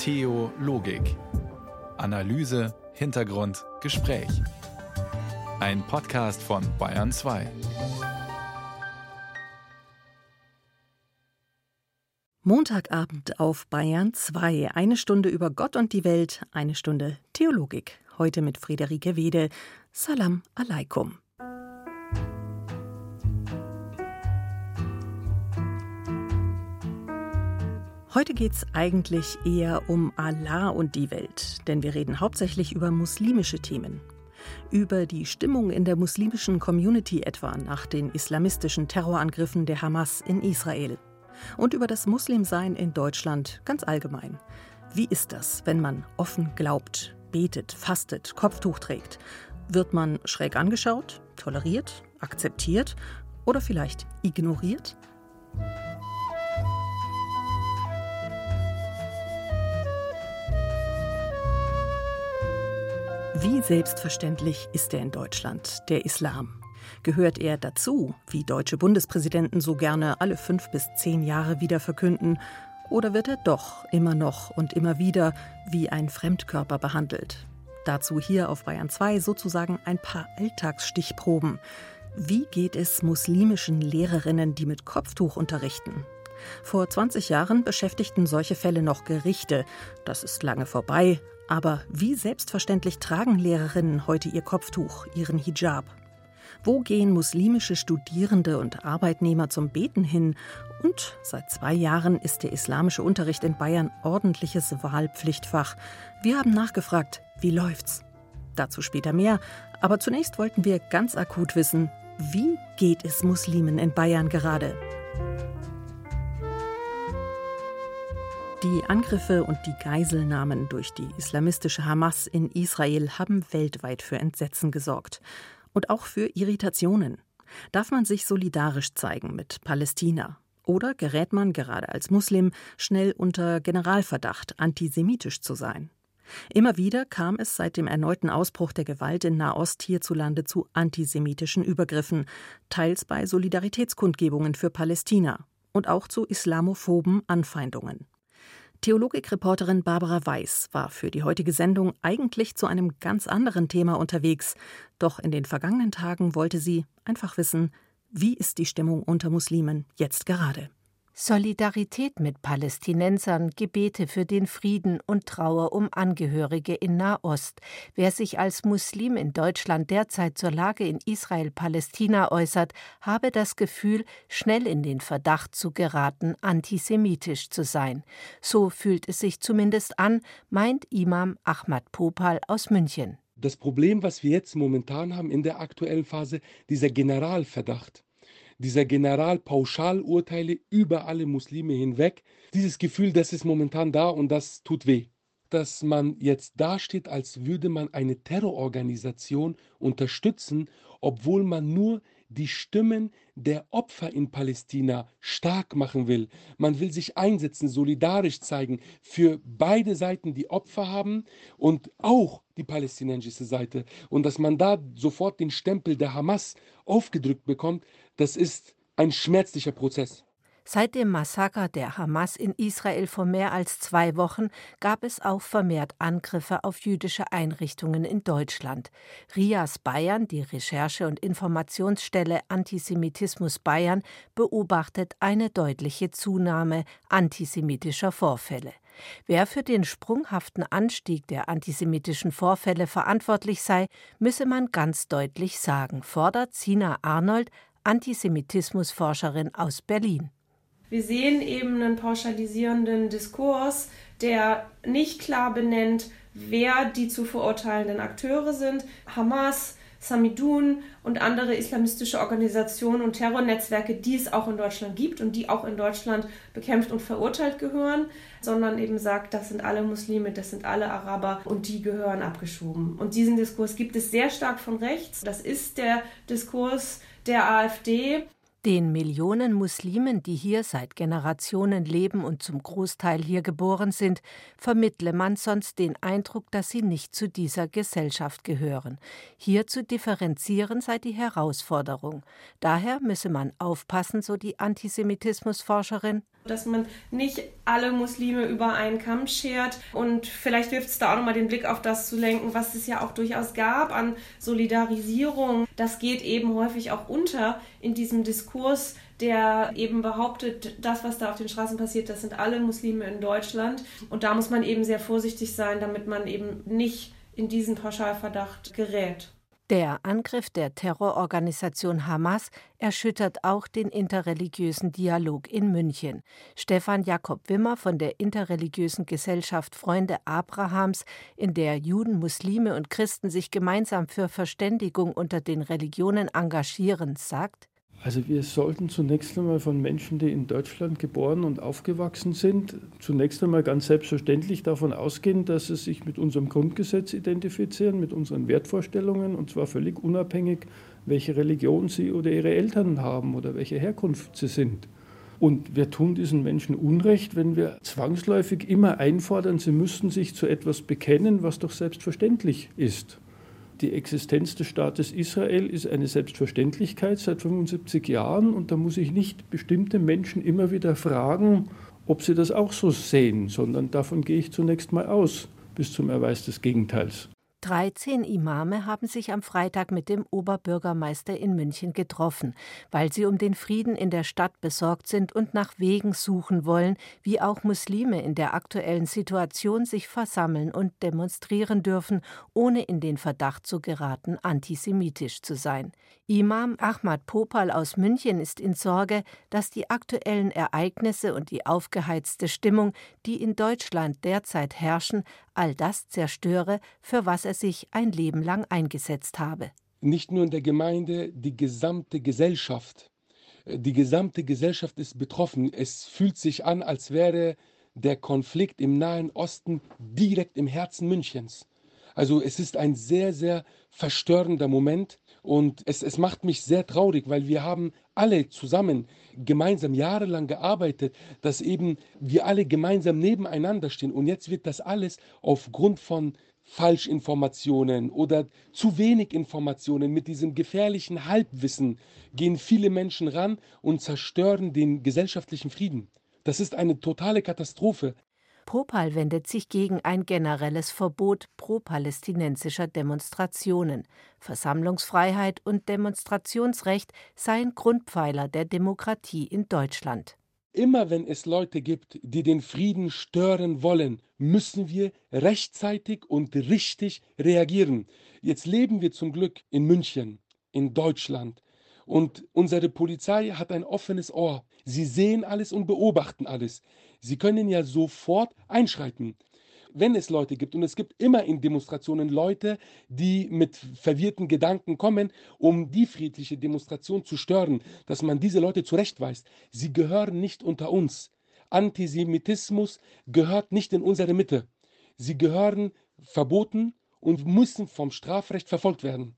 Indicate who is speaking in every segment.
Speaker 1: Theologik. Analyse, Hintergrund, Gespräch. Ein Podcast von Bayern 2.
Speaker 2: Montagabend auf Bayern 2. Eine Stunde über Gott und die Welt, eine Stunde Theologik. Heute mit Friederike Wede. Salam alaikum. Heute geht es eigentlich eher um Allah und die Welt, denn wir reden hauptsächlich über muslimische Themen. Über die Stimmung in der muslimischen Community etwa nach den islamistischen Terrorangriffen der Hamas in Israel. Und über das Muslimsein in Deutschland ganz allgemein. Wie ist das, wenn man offen glaubt, betet, fastet, Kopftuch trägt? Wird man schräg angeschaut, toleriert, akzeptiert oder vielleicht ignoriert? Wie selbstverständlich ist er in Deutschland, der Islam? Gehört er dazu, wie deutsche Bundespräsidenten so gerne alle fünf bis zehn Jahre wieder verkünden, oder wird er doch immer noch und immer wieder wie ein Fremdkörper behandelt? Dazu hier auf Bayern 2 sozusagen ein paar Alltagsstichproben. Wie geht es muslimischen Lehrerinnen, die mit Kopftuch unterrichten? Vor 20 Jahren beschäftigten solche Fälle noch Gerichte. Das ist lange vorbei, aber wie selbstverständlich tragen Lehrerinnen heute ihr Kopftuch, ihren Hijab? Wo gehen muslimische Studierende und Arbeitnehmer zum Beten hin? Und seit zwei Jahren ist der islamische Unterricht in Bayern ordentliches Wahlpflichtfach. Wir haben nachgefragt, wie läuft's? Dazu später mehr. Aber zunächst wollten wir ganz akut wissen, wie geht es Muslimen in Bayern gerade? Die Angriffe und die Geiselnahmen durch die islamistische Hamas in Israel haben weltweit für Entsetzen gesorgt und auch für Irritationen. Darf man sich solidarisch zeigen mit Palästina? Oder gerät man gerade als Muslim schnell unter Generalverdacht, antisemitisch zu sein? Immer wieder kam es seit dem erneuten Ausbruch der Gewalt in Nahost hierzulande zu antisemitischen Übergriffen, teils bei Solidaritätskundgebungen für Palästina und auch zu islamophoben Anfeindungen. Theologikreporterin Barbara Weiß war für die heutige Sendung eigentlich zu einem ganz anderen Thema unterwegs. Doch in den vergangenen Tagen wollte sie einfach wissen, wie ist die Stimmung unter Muslimen jetzt gerade?
Speaker 3: Solidarität mit Palästinensern, Gebete für den Frieden und Trauer um Angehörige in Nahost. Wer sich als Muslim in Deutschland derzeit zur Lage in Israel-Palästina äußert, habe das Gefühl, schnell in den Verdacht zu geraten, antisemitisch zu sein. So fühlt es sich zumindest an, meint Imam Ahmad Popal aus München.
Speaker 4: Das Problem, was wir jetzt momentan haben in der aktuellen Phase, dieser Generalverdacht dieser Generalpauschalurteile über alle Muslime hinweg. Dieses Gefühl, das ist momentan da und das tut weh. Dass man jetzt dasteht, als würde man eine Terrororganisation unterstützen, obwohl man nur die Stimmen der Opfer in Palästina stark machen will. Man will sich einsetzen, solidarisch zeigen für beide Seiten, die Opfer haben und auch die palästinensische Seite. Und dass man da sofort den Stempel der Hamas aufgedrückt bekommt, das ist ein schmerzlicher Prozess.
Speaker 3: Seit dem Massaker der Hamas in Israel vor mehr als zwei Wochen gab es auch vermehrt Angriffe auf jüdische Einrichtungen in Deutschland. RIAS Bayern, die Recherche- und Informationsstelle Antisemitismus Bayern, beobachtet eine deutliche Zunahme antisemitischer Vorfälle. Wer für den sprunghaften Anstieg der antisemitischen Vorfälle verantwortlich sei, müsse man ganz deutlich sagen, fordert Sina Arnold, Antisemitismusforscherin aus Berlin.
Speaker 5: Wir sehen eben einen pauschalisierenden Diskurs, der nicht klar benennt, wer die zu verurteilenden Akteure sind. Hamas, Samidun und andere islamistische Organisationen und Terrornetzwerke, die es auch in Deutschland gibt und die auch in Deutschland bekämpft und verurteilt gehören, sondern eben sagt, das sind alle Muslime, das sind alle Araber und die gehören abgeschoben. Und diesen Diskurs gibt es sehr stark von rechts. Das ist der Diskurs der AfD.
Speaker 3: Den Millionen Muslimen, die hier seit Generationen leben und zum Großteil hier geboren sind, vermittle man sonst den Eindruck, dass sie nicht zu dieser Gesellschaft gehören. Hier zu differenzieren sei die Herausforderung. Daher müsse man aufpassen, so die Antisemitismusforscherin.
Speaker 5: Dass man nicht alle Muslime über einen Kamm schert und vielleicht hilft es da auch nochmal den Blick auf das zu lenken, was es ja auch durchaus gab an Solidarisierung. Das geht eben häufig auch unter in diesem Diskurs, der eben behauptet, das, was da auf den Straßen passiert, das sind alle Muslime in Deutschland. Und da muss man eben sehr vorsichtig sein, damit man eben nicht in diesen Pauschalverdacht gerät.
Speaker 3: Der Angriff der Terrororganisation Hamas erschüttert auch den interreligiösen Dialog in München. Stefan Jakob Wimmer von der interreligiösen Gesellschaft Freunde Abrahams, in der Juden, Muslime und Christen sich gemeinsam für Verständigung unter den Religionen engagieren, sagt,
Speaker 6: also wir sollten zunächst einmal von Menschen, die in Deutschland geboren und aufgewachsen sind, zunächst einmal ganz selbstverständlich davon ausgehen, dass sie sich mit unserem Grundgesetz identifizieren, mit unseren Wertvorstellungen, und zwar völlig unabhängig, welche Religion sie oder ihre Eltern haben oder welche Herkunft sie sind. Und wir tun diesen Menschen Unrecht, wenn wir zwangsläufig immer einfordern, sie müssten sich zu etwas bekennen, was doch selbstverständlich ist die Existenz des Staates Israel ist eine Selbstverständlichkeit seit 75 Jahren und da muss ich nicht bestimmte Menschen immer wieder fragen, ob sie das auch so sehen, sondern davon gehe ich zunächst mal aus, bis zum Erweis des Gegenteils.
Speaker 3: 13 Imame haben sich am Freitag mit dem Oberbürgermeister in München getroffen, weil sie um den Frieden in der Stadt besorgt sind und nach Wegen suchen wollen, wie auch Muslime in der aktuellen Situation sich versammeln und demonstrieren dürfen, ohne in den Verdacht zu geraten, antisemitisch zu sein. Imam Ahmad Popal aus München ist in Sorge, dass die aktuellen Ereignisse und die aufgeheizte Stimmung, die in Deutschland derzeit herrschen, all das zerstöre, für was er sich ein Leben lang eingesetzt habe.
Speaker 4: Nicht nur in der Gemeinde, die gesamte Gesellschaft. Die gesamte Gesellschaft ist betroffen. Es fühlt sich an, als wäre der Konflikt im Nahen Osten direkt im Herzen Münchens. Also es ist ein sehr, sehr verstörender Moment und es, es macht mich sehr traurig, weil wir haben alle zusammen gemeinsam jahrelang gearbeitet, dass eben wir alle gemeinsam nebeneinander stehen. Und jetzt wird das alles aufgrund von Falschinformationen oder zu wenig Informationen mit diesem gefährlichen Halbwissen gehen viele Menschen ran und zerstören den gesellschaftlichen Frieden. Das ist eine totale Katastrophe.
Speaker 3: Popal wendet sich gegen ein generelles Verbot pro-palästinensischer Demonstrationen. Versammlungsfreiheit und Demonstrationsrecht seien Grundpfeiler der Demokratie in Deutschland.
Speaker 4: Immer wenn es Leute gibt, die den Frieden stören wollen, müssen wir rechtzeitig und richtig reagieren. Jetzt leben wir zum Glück in München, in Deutschland. Und unsere Polizei hat ein offenes Ohr. Sie sehen alles und beobachten alles. Sie können ja sofort einschreiten. Wenn es Leute gibt, und es gibt immer in Demonstrationen Leute, die mit verwirrten Gedanken kommen, um die friedliche Demonstration zu stören, dass man diese Leute zurechtweist. Sie gehören nicht unter uns. Antisemitismus gehört nicht in unsere Mitte. Sie gehören verboten und müssen vom Strafrecht verfolgt werden.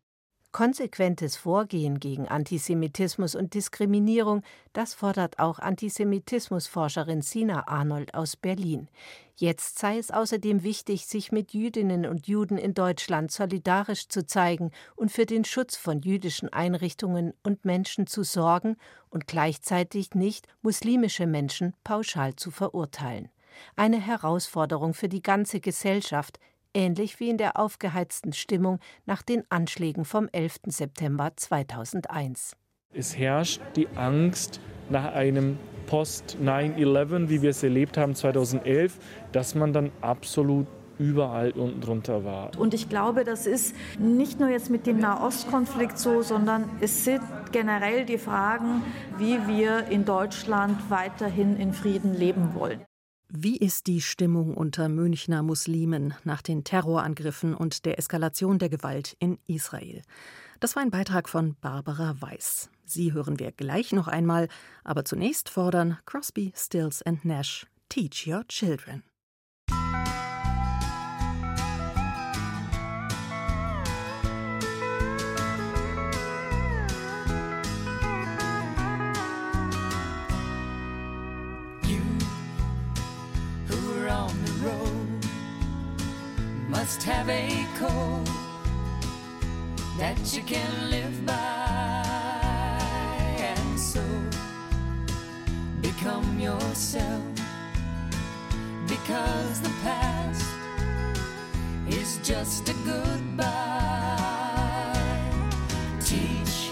Speaker 3: Konsequentes Vorgehen gegen Antisemitismus und Diskriminierung, das fordert auch Antisemitismusforscherin Sina Arnold aus Berlin. Jetzt sei es außerdem wichtig, sich mit Jüdinnen und Juden in Deutschland solidarisch zu zeigen und für den Schutz von jüdischen Einrichtungen und Menschen zu sorgen und gleichzeitig nicht muslimische Menschen pauschal zu verurteilen. Eine Herausforderung für die ganze Gesellschaft, ähnlich wie in der aufgeheizten Stimmung nach den Anschlägen vom 11. September 2001.
Speaker 7: Es herrscht die Angst nach einem Post-9-11, wie wir es erlebt haben 2011, dass man dann absolut überall unten drunter war.
Speaker 8: Und ich glaube, das ist nicht nur jetzt mit dem Nahostkonflikt so, sondern es sind generell die Fragen, wie wir in Deutschland weiterhin in Frieden leben wollen.
Speaker 2: Wie ist die Stimmung unter Münchner Muslimen nach den Terrorangriffen und der Eskalation der Gewalt in Israel? Das war ein Beitrag von Barbara Weiß. Sie hören wir gleich noch einmal, aber zunächst fordern Crosby, Stills and Nash Teach Your Children.
Speaker 9: Have a code that you can live by, and so become yourself because the past is just a goodbye. Teach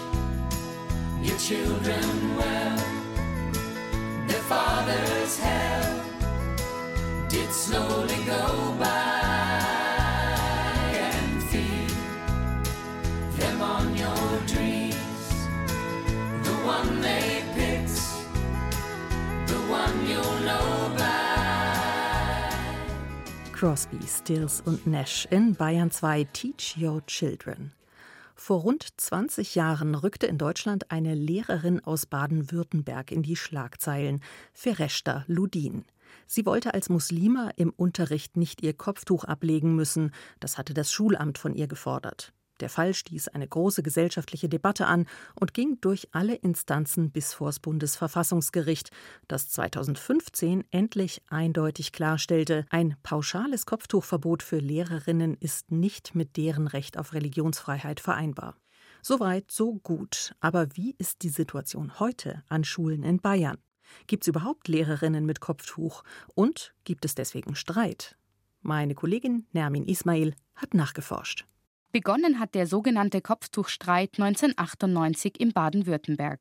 Speaker 9: your children well, their father's hell did slowly go by.
Speaker 2: Crosby, Stills und Nash in Bayern 2 Teach Your Children. Vor rund 20 Jahren rückte in Deutschland eine Lehrerin aus Baden-Württemberg in die Schlagzeilen, Fereshta Ludin. Sie wollte als Muslima im Unterricht nicht ihr Kopftuch ablegen müssen, das hatte das Schulamt von ihr gefordert. Der Fall stieß eine große gesellschaftliche Debatte an und ging durch alle Instanzen bis vors Bundesverfassungsgericht, das 2015 endlich eindeutig klarstellte, ein pauschales Kopftuchverbot für Lehrerinnen ist nicht mit deren Recht auf Religionsfreiheit vereinbar. Soweit, so gut. Aber wie ist die Situation heute an Schulen in Bayern? Gibt es überhaupt Lehrerinnen mit Kopftuch? Und gibt es deswegen Streit? Meine Kollegin Nermin Ismail hat nachgeforscht.
Speaker 10: Begonnen hat der sogenannte Kopftuchstreit 1998 in Baden-Württemberg.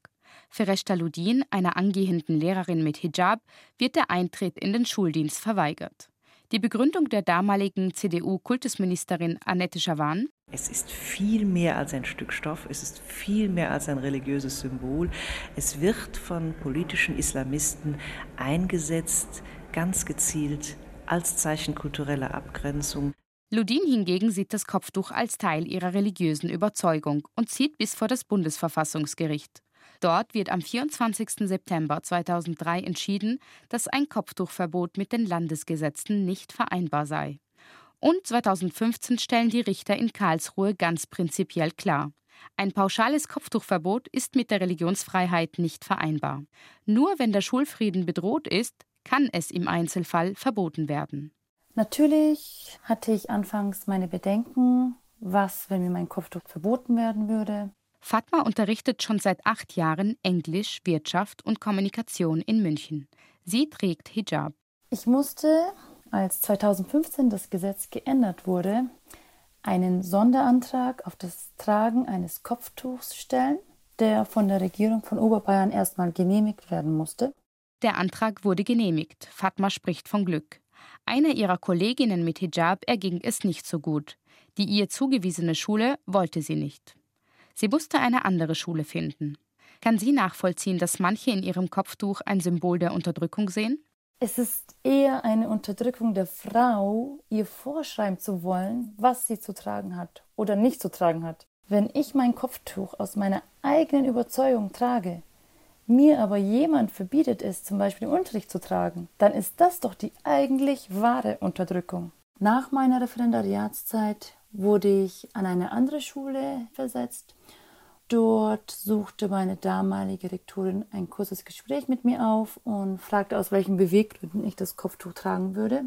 Speaker 10: Für Reshta Ludin, einer angehenden Lehrerin mit Hijab, wird der Eintritt in den Schuldienst verweigert. Die Begründung der damaligen CDU-Kultusministerin Annette Schawan
Speaker 11: es ist viel mehr als ein Stück Stoff, es ist viel mehr als ein religiöses Symbol. Es wird von politischen Islamisten eingesetzt, ganz gezielt als Zeichen kultureller Abgrenzung.
Speaker 10: Ludin hingegen sieht das Kopftuch als Teil ihrer religiösen Überzeugung und zieht bis vor das Bundesverfassungsgericht. Dort wird am 24. September 2003 entschieden, dass ein Kopftuchverbot mit den Landesgesetzen nicht vereinbar sei. Und 2015 stellen die Richter in Karlsruhe ganz prinzipiell klar. Ein pauschales Kopftuchverbot ist mit der Religionsfreiheit nicht vereinbar. Nur wenn der Schulfrieden bedroht ist, kann es im Einzelfall verboten werden.
Speaker 12: Natürlich hatte ich anfangs meine Bedenken, was, wenn mir mein Kopftuch verboten werden würde.
Speaker 10: Fatma unterrichtet schon seit acht Jahren Englisch, Wirtschaft und Kommunikation in München. Sie trägt Hijab.
Speaker 12: Ich musste als 2015 das Gesetz geändert wurde, einen Sonderantrag auf das Tragen eines Kopftuchs stellen, der von der Regierung von Oberbayern erstmal genehmigt werden musste.
Speaker 10: Der Antrag wurde genehmigt. Fatma spricht von Glück. Einer ihrer Kolleginnen mit Hijab erging es nicht so gut. Die ihr zugewiesene Schule wollte sie nicht. Sie musste eine andere Schule finden. Kann sie nachvollziehen, dass manche in ihrem Kopftuch ein Symbol der Unterdrückung sehen?
Speaker 12: Es ist eher eine Unterdrückung der Frau, ihr vorschreiben zu wollen, was sie zu tragen hat oder nicht zu tragen hat. Wenn ich mein Kopftuch aus meiner eigenen Überzeugung trage, mir aber jemand verbietet es, zum Beispiel im Unterricht zu tragen, dann ist das doch die eigentlich wahre Unterdrückung. Nach meiner Referendariatszeit wurde ich an eine andere Schule versetzt Dort suchte meine damalige Rektorin ein kurzes Gespräch mit mir auf und fragte, aus welchen Beweggründen ich das Kopftuch tragen würde.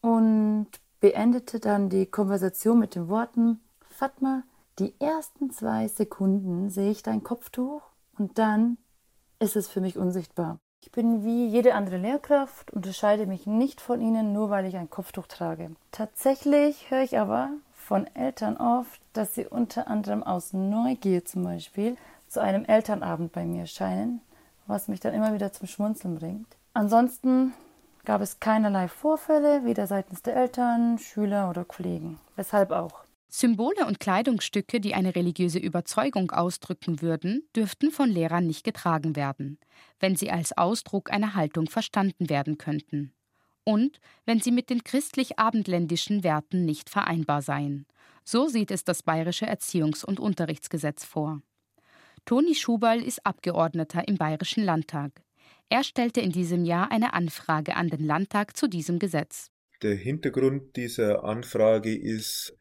Speaker 12: Und beendete dann die Konversation mit den Worten: Fatma, die ersten zwei Sekunden sehe ich dein Kopftuch und dann ist es für mich unsichtbar. Ich bin wie jede andere Lehrkraft, unterscheide mich nicht von ihnen, nur weil ich ein Kopftuch trage. Tatsächlich höre ich aber von Eltern oft, dass sie unter anderem aus Neugier zum Beispiel zu einem Elternabend bei mir scheinen, was mich dann immer wieder zum Schmunzeln bringt. Ansonsten gab es keinerlei Vorfälle, weder seitens der Eltern, Schüler oder Kollegen. Weshalb auch.
Speaker 10: Symbole und Kleidungsstücke, die eine religiöse Überzeugung ausdrücken würden, dürften von Lehrern nicht getragen werden, wenn sie als Ausdruck einer Haltung verstanden werden könnten und wenn sie mit den christlich-abendländischen Werten nicht vereinbar seien. So sieht es das bayerische Erziehungs- und Unterrichtsgesetz vor. Toni Schuberl ist Abgeordneter im Bayerischen Landtag. Er stellte in diesem Jahr eine Anfrage an den Landtag zu diesem Gesetz.
Speaker 13: Der Hintergrund dieser Anfrage ist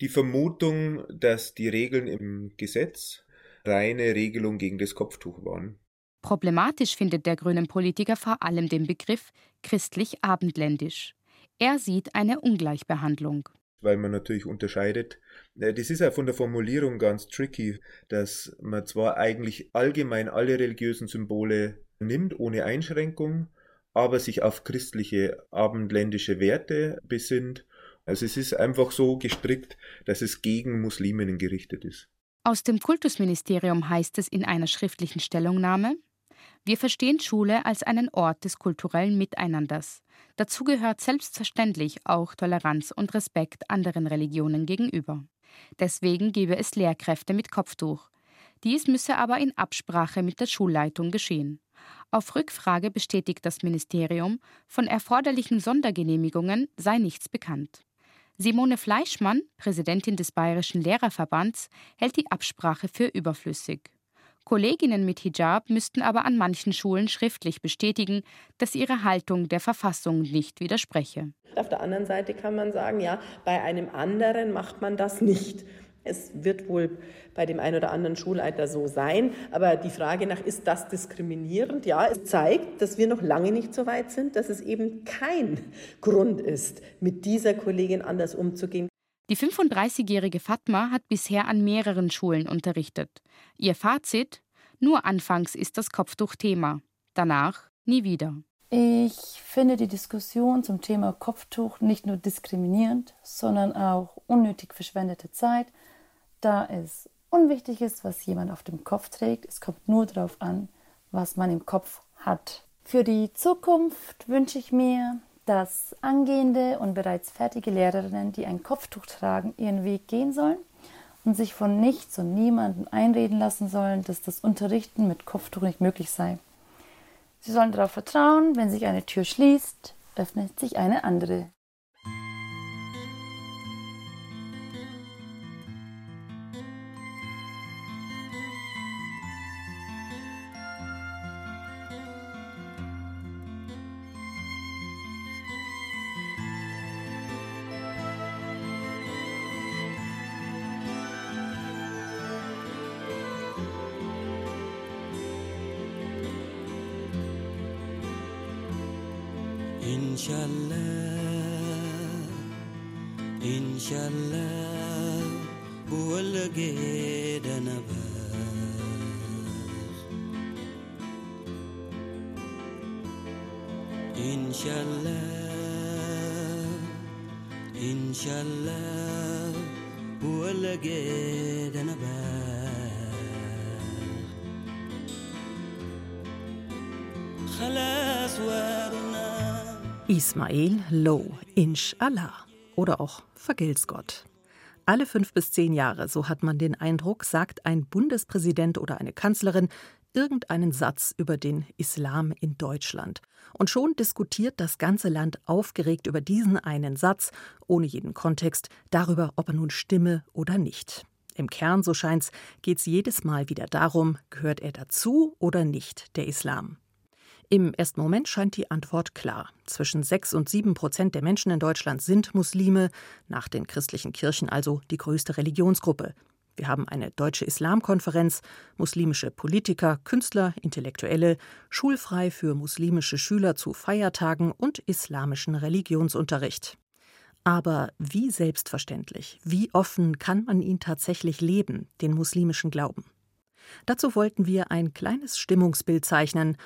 Speaker 13: die Vermutung, dass die Regeln im Gesetz reine Regelung gegen das Kopftuch waren.
Speaker 10: Problematisch findet der grünen Politiker vor allem den Begriff christlich-abendländisch. Er sieht eine Ungleichbehandlung.
Speaker 13: Weil man natürlich unterscheidet. Äh, das ist ja von der Formulierung ganz tricky, dass man zwar eigentlich allgemein alle religiösen Symbole nimmt, ohne Einschränkung, aber sich auf christliche abendländische Werte besinnt. Also es ist einfach so gestrickt, dass es gegen Musliminnen gerichtet ist.
Speaker 10: Aus dem Kultusministerium heißt es in einer schriftlichen Stellungnahme, wir verstehen Schule als einen Ort des kulturellen Miteinanders. Dazu gehört selbstverständlich auch Toleranz und Respekt anderen Religionen gegenüber. Deswegen gebe es Lehrkräfte mit Kopftuch. Dies müsse aber in Absprache mit der Schulleitung geschehen. Auf Rückfrage bestätigt das Ministerium, von erforderlichen Sondergenehmigungen sei nichts bekannt. Simone Fleischmann, Präsidentin des Bayerischen Lehrerverbands, hält die Absprache für überflüssig. Kolleginnen mit Hijab müssten aber an manchen Schulen schriftlich bestätigen, dass ihre Haltung der Verfassung nicht widerspreche.
Speaker 14: Auf der anderen Seite kann man sagen, ja, bei einem anderen macht man das nicht. Es wird wohl bei dem einen oder anderen Schulleiter so sein, aber die Frage nach, ist das diskriminierend? Ja, es zeigt, dass wir noch lange nicht so weit sind, dass es eben kein Grund ist, mit dieser Kollegin anders umzugehen.
Speaker 10: Die 35-jährige Fatma hat bisher an mehreren Schulen unterrichtet. Ihr Fazit: Nur anfangs ist das Kopftuch Thema, danach nie wieder.
Speaker 12: Ich finde die Diskussion zum Thema Kopftuch nicht nur diskriminierend, sondern auch unnötig verschwendete Zeit, da es unwichtig ist, was jemand auf dem Kopf trägt. Es kommt nur darauf an, was man im Kopf hat. Für die Zukunft wünsche ich mir, dass angehende und bereits fertige Lehrerinnen, die ein Kopftuch tragen, ihren Weg gehen sollen und sich von nichts und niemandem einreden lassen sollen, dass das Unterrichten mit Kopftuch nicht möglich sei. Sie sollen darauf vertrauen, wenn sich eine Tür schließt, öffnet sich eine andere.
Speaker 9: Inshallah, Inshallah, buwalage da na Inshallah, Inshallah, buwalage da na
Speaker 2: Ismail Low, Inshallah oder auch Vergelt's Gott. Alle fünf bis zehn Jahre, so hat man den Eindruck, sagt ein Bundespräsident oder eine Kanzlerin irgendeinen Satz über den Islam in Deutschland. Und schon diskutiert das ganze Land aufgeregt über diesen einen Satz, ohne jeden Kontext, darüber, ob er nun stimme oder nicht. Im Kern, so scheint's, geht's jedes Mal wieder darum, gehört er dazu oder nicht, der Islam. Im ersten Moment scheint die Antwort klar. Zwischen sechs und sieben Prozent der Menschen in Deutschland sind Muslime, nach den christlichen Kirchen also die größte Religionsgruppe. Wir haben eine deutsche Islamkonferenz, muslimische Politiker, Künstler, Intellektuelle, schulfrei für muslimische Schüler zu Feiertagen und islamischen Religionsunterricht. Aber wie selbstverständlich, wie offen kann man ihn tatsächlich leben, den muslimischen Glauben? Dazu wollten wir ein kleines Stimmungsbild zeichnen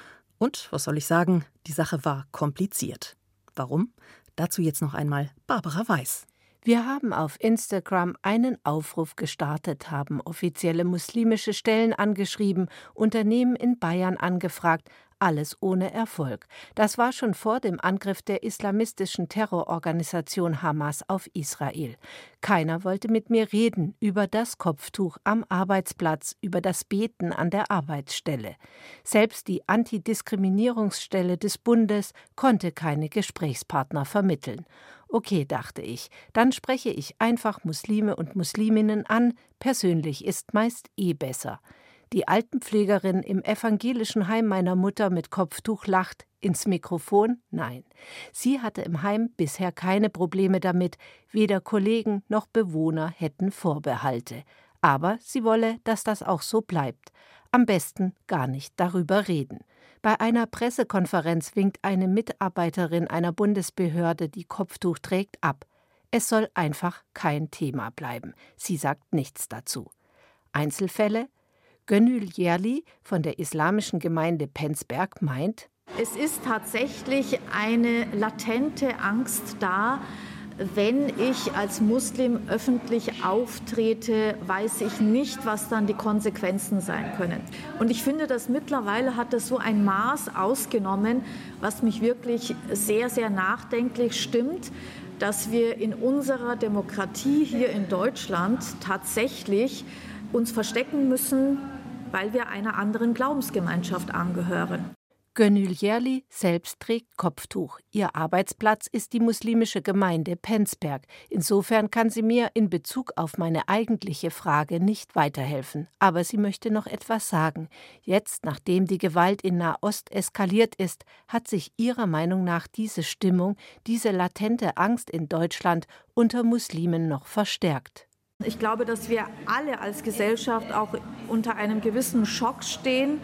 Speaker 2: und, was soll ich sagen, die Sache war kompliziert. Warum? Dazu jetzt noch einmal Barbara Weiß.
Speaker 3: Wir haben auf Instagram einen Aufruf gestartet, haben offizielle muslimische Stellen angeschrieben, Unternehmen in Bayern angefragt, alles ohne Erfolg. Das war schon vor dem Angriff der islamistischen Terrororganisation Hamas auf Israel. Keiner wollte mit mir reden über das Kopftuch am Arbeitsplatz, über das Beten an der Arbeitsstelle. Selbst die Antidiskriminierungsstelle des Bundes konnte keine Gesprächspartner vermitteln. Okay, dachte ich, dann spreche ich einfach Muslime und Musliminnen an, persönlich ist meist eh besser. Die Altenpflegerin im evangelischen Heim meiner Mutter mit Kopftuch lacht. Ins Mikrofon? Nein. Sie hatte im Heim bisher keine Probleme damit, weder Kollegen noch Bewohner hätten Vorbehalte. Aber sie wolle, dass das auch so bleibt. Am besten gar nicht darüber reden. Bei einer Pressekonferenz winkt eine Mitarbeiterin einer Bundesbehörde, die Kopftuch trägt, ab. Es soll einfach kein Thema bleiben. Sie sagt nichts dazu. Einzelfälle? Gönül Yerli von der islamischen Gemeinde Penzberg meint,
Speaker 8: es ist tatsächlich eine latente Angst da, wenn ich als Muslim öffentlich auftrete, weiß ich nicht, was dann die Konsequenzen sein können. Und ich finde, dass mittlerweile hat das so ein Maß ausgenommen, was mich wirklich sehr, sehr nachdenklich stimmt, dass wir in unserer Demokratie hier in Deutschland tatsächlich uns verstecken müssen, weil wir einer anderen Glaubensgemeinschaft angehören.
Speaker 3: Gönül Yerli selbst trägt Kopftuch. Ihr Arbeitsplatz ist die muslimische Gemeinde Penzberg. Insofern kann sie mir in Bezug auf meine eigentliche Frage nicht weiterhelfen. Aber sie möchte noch etwas sagen. Jetzt, nachdem die Gewalt in Nahost eskaliert ist, hat sich ihrer Meinung nach diese Stimmung, diese latente Angst in Deutschland unter Muslimen noch verstärkt.
Speaker 8: Ich glaube, dass wir alle als Gesellschaft auch unter einem gewissen Schock stehen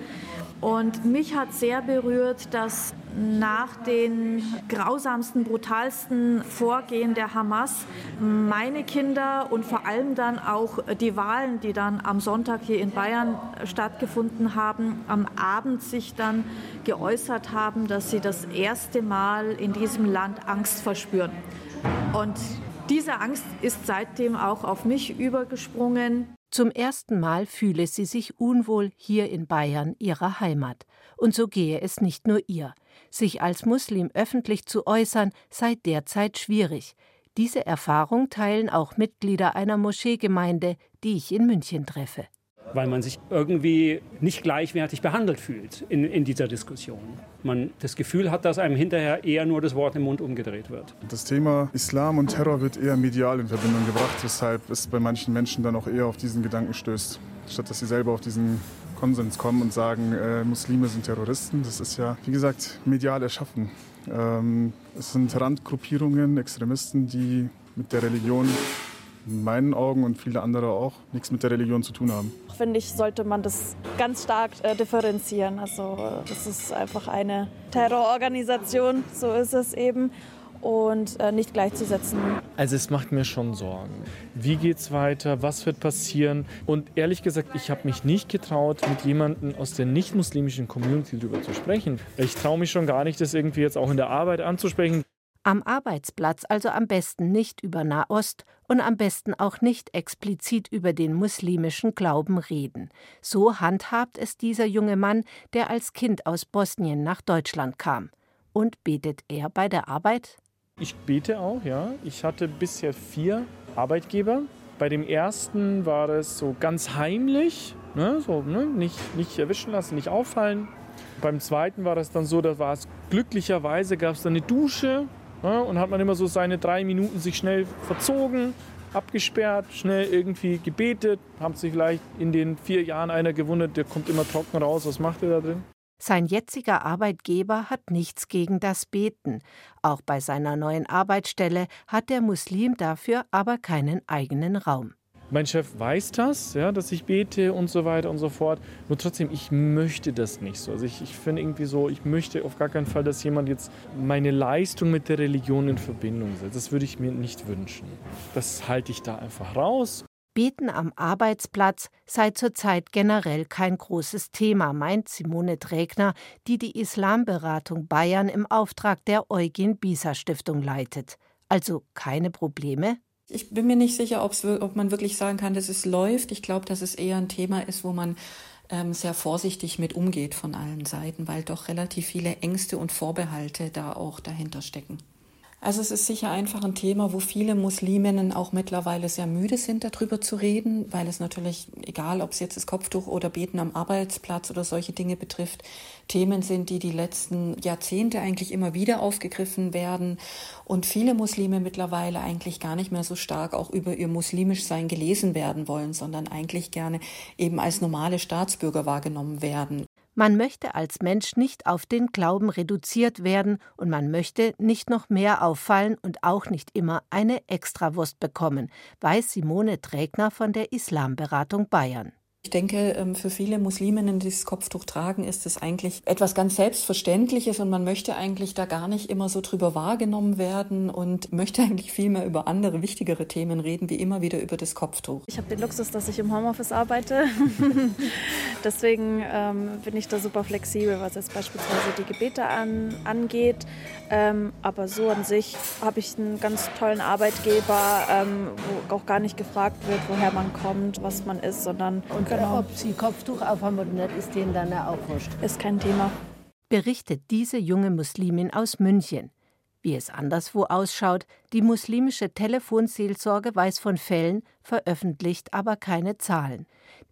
Speaker 8: und mich hat sehr berührt, dass nach den grausamsten, brutalsten Vorgehen der Hamas meine Kinder und vor allem dann auch die Wahlen, die dann am Sonntag hier in Bayern stattgefunden haben, am Abend sich dann geäußert haben, dass sie das erste Mal in diesem Land Angst verspüren. Und diese Angst ist seitdem auch auf mich übergesprungen.
Speaker 3: Zum ersten Mal fühle sie sich unwohl hier in Bayern, ihrer Heimat. Und so gehe es nicht nur ihr. Sich als Muslim öffentlich zu äußern, sei derzeit schwierig. Diese Erfahrung teilen auch Mitglieder einer Moscheegemeinde, die ich in München treffe
Speaker 15: weil man sich irgendwie nicht gleichwertig behandelt fühlt in, in dieser Diskussion. Man das Gefühl hat, dass einem hinterher eher nur das Wort im Mund umgedreht wird.
Speaker 16: Das Thema Islam und Terror wird eher medial in Verbindung gebracht, weshalb es bei manchen Menschen dann auch eher auf diesen Gedanken stößt, statt dass sie selber auf diesen Konsens kommen und sagen, äh, Muslime sind Terroristen. Das ist ja, wie gesagt, medial erschaffen. Ähm, es sind Randgruppierungen, Extremisten, die mit der Religion in meinen Augen und viele andere auch nichts mit der Religion zu tun haben.
Speaker 17: Finde ich, sollte man das ganz stark äh, differenzieren. Also äh, das ist einfach eine Terrororganisation, so ist es eben und äh, nicht gleichzusetzen.
Speaker 7: Also es macht mir schon Sorgen. Wie geht es weiter? Was wird passieren? Und ehrlich gesagt, ich habe mich nicht getraut, mit jemandem aus der nicht-muslimischen Community darüber zu sprechen. Ich traue mich schon gar nicht, das irgendwie jetzt auch in der Arbeit anzusprechen.
Speaker 3: Am Arbeitsplatz also am besten nicht über Nahost und am besten auch nicht explizit über den muslimischen Glauben reden. So handhabt es dieser junge Mann, der als Kind aus Bosnien nach Deutschland kam. Und betet er bei der Arbeit?
Speaker 7: Ich bete auch, ja. Ich hatte bisher vier Arbeitgeber. Bei dem ersten war es so ganz heimlich, ne, so, ne, nicht, nicht erwischen lassen, nicht auffallen. Beim zweiten war es dann so, da war es glücklicherweise gab es eine Dusche, ja, und hat man immer so seine drei Minuten sich schnell verzogen, abgesperrt, schnell irgendwie gebetet. Haben sich vielleicht in den vier Jahren einer gewundert, der kommt immer trocken raus, was macht er da drin?
Speaker 3: Sein jetziger Arbeitgeber hat nichts gegen das Beten. Auch bei seiner neuen Arbeitsstelle hat der Muslim dafür aber keinen eigenen Raum.
Speaker 7: Mein Chef weiß das, ja, dass ich bete und so weiter und so fort. Nur trotzdem, ich möchte das nicht so. Also ich, ich finde irgendwie so, ich möchte auf gar keinen Fall, dass jemand jetzt meine Leistung mit der Religion in Verbindung setzt. Das würde ich mir nicht wünschen. Das halte ich da einfach raus.
Speaker 3: Beten am Arbeitsplatz sei zurzeit generell kein großes Thema, meint Simone Trägner, die die Islamberatung Bayern im Auftrag der Eugen Bieser Stiftung leitet. Also keine Probleme?
Speaker 18: Ich bin mir nicht sicher, ob man wirklich sagen kann, dass es läuft. Ich glaube, dass es eher ein Thema ist, wo man ähm, sehr vorsichtig mit umgeht von allen Seiten, weil doch relativ viele Ängste und Vorbehalte da auch dahinter stecken. Also es ist sicher einfach ein Thema, wo viele Musliminnen auch mittlerweile sehr müde sind, darüber zu reden, weil es natürlich, egal ob es jetzt das Kopftuch oder Beten am Arbeitsplatz oder solche Dinge betrifft, Themen sind, die die letzten Jahrzehnte eigentlich immer wieder aufgegriffen werden und viele Muslime mittlerweile eigentlich gar nicht mehr so stark auch über ihr muslimisch Sein gelesen werden wollen, sondern eigentlich gerne eben als normale Staatsbürger wahrgenommen werden.
Speaker 3: Man möchte als Mensch nicht auf den Glauben reduziert werden und man möchte nicht noch mehr auffallen und auch nicht immer eine Extrawurst bekommen, weiß Simone Trägner von der Islamberatung Bayern.
Speaker 18: Ich denke, ähm, für viele Musliminnen, die das Kopftuch tragen, ist es eigentlich etwas ganz Selbstverständliches und man möchte eigentlich da gar nicht immer so drüber wahrgenommen werden und möchte eigentlich viel mehr über andere, wichtigere Themen reden, wie immer wieder über das Kopftuch.
Speaker 17: Ich habe den Luxus, dass ich im Homeoffice arbeite. Deswegen ähm, bin ich da super flexibel, was jetzt beispielsweise die Gebete an, angeht. Ähm, aber so an sich habe ich einen ganz tollen Arbeitgeber, ähm, wo auch gar nicht gefragt wird, woher man kommt, was man ist, sondern
Speaker 3: und genau. ob sie Kopftuch aufhaben oder nicht, ist denen dann auch wurscht.
Speaker 17: Ist kein Thema.
Speaker 3: Berichtet diese junge Muslimin aus München. Wie es anderswo ausschaut, die muslimische Telefonseelsorge weiß von Fällen, veröffentlicht aber keine Zahlen.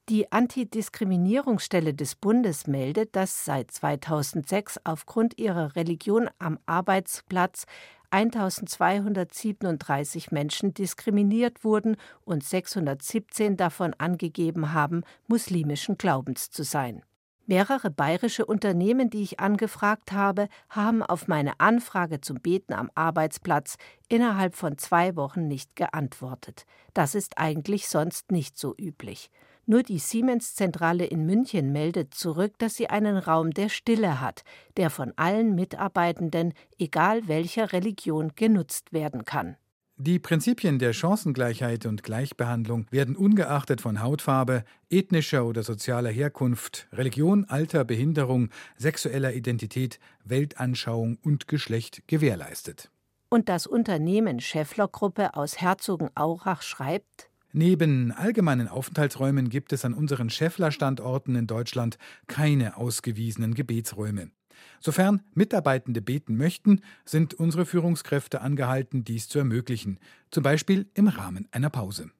Speaker 3: Die Antidiskriminierungsstelle des Bundes meldet, dass seit 2006 aufgrund ihrer Religion am Arbeitsplatz 1237 Menschen diskriminiert wurden und 617 davon angegeben haben, muslimischen Glaubens zu sein. Mehrere bayerische Unternehmen, die ich angefragt habe, haben auf meine Anfrage zum Beten am Arbeitsplatz innerhalb von zwei Wochen nicht geantwortet. Das ist eigentlich sonst nicht so üblich. Nur die Siemens-Zentrale in München meldet zurück, dass sie einen Raum der Stille hat, der von allen Mitarbeitenden, egal welcher Religion, genutzt werden kann.
Speaker 19: Die Prinzipien der Chancengleichheit und Gleichbehandlung werden ungeachtet von Hautfarbe, ethnischer oder sozialer Herkunft, Religion, Alter, Behinderung, sexueller Identität, Weltanschauung und Geschlecht gewährleistet.
Speaker 3: Und das Unternehmen Scheffler Gruppe aus Herzogenaurach schreibt
Speaker 19: Neben allgemeinen Aufenthaltsräumen gibt es an unseren Scheffler-Standorten in Deutschland keine ausgewiesenen Gebetsräume. Sofern Mitarbeitende beten möchten, sind unsere Führungskräfte angehalten, dies zu ermöglichen, zum Beispiel im Rahmen einer Pause.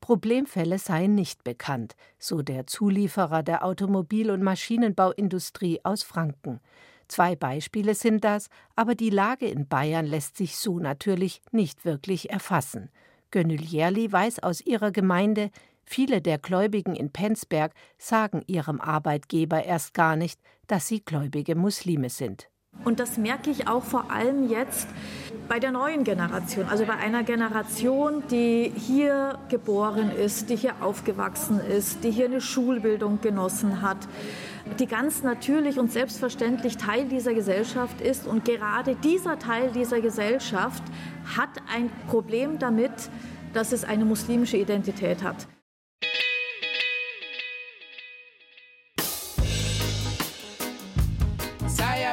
Speaker 3: Problemfälle seien nicht bekannt, so der Zulieferer der Automobil- und Maschinenbauindustrie aus Franken. Zwei Beispiele sind das, aber die Lage in Bayern lässt sich so natürlich nicht wirklich erfassen. Gönnül Jerli weiß aus ihrer Gemeinde, Viele der Gläubigen in Penzberg sagen ihrem Arbeitgeber erst gar nicht, dass sie gläubige Muslime sind.
Speaker 8: Und das merke ich auch vor allem jetzt bei der neuen Generation, also bei einer Generation, die hier geboren ist, die hier aufgewachsen ist, die hier eine Schulbildung genossen hat, die ganz natürlich und selbstverständlich Teil dieser Gesellschaft ist. Und gerade dieser Teil dieser Gesellschaft hat ein Problem damit, dass es eine muslimische Identität hat.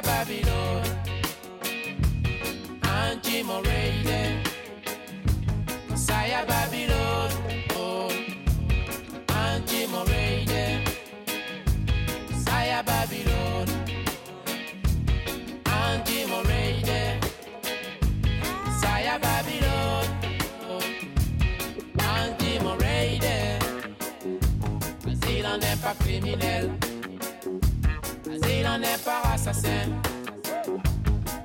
Speaker 9: pas criminel. Asile n'est pas assassin.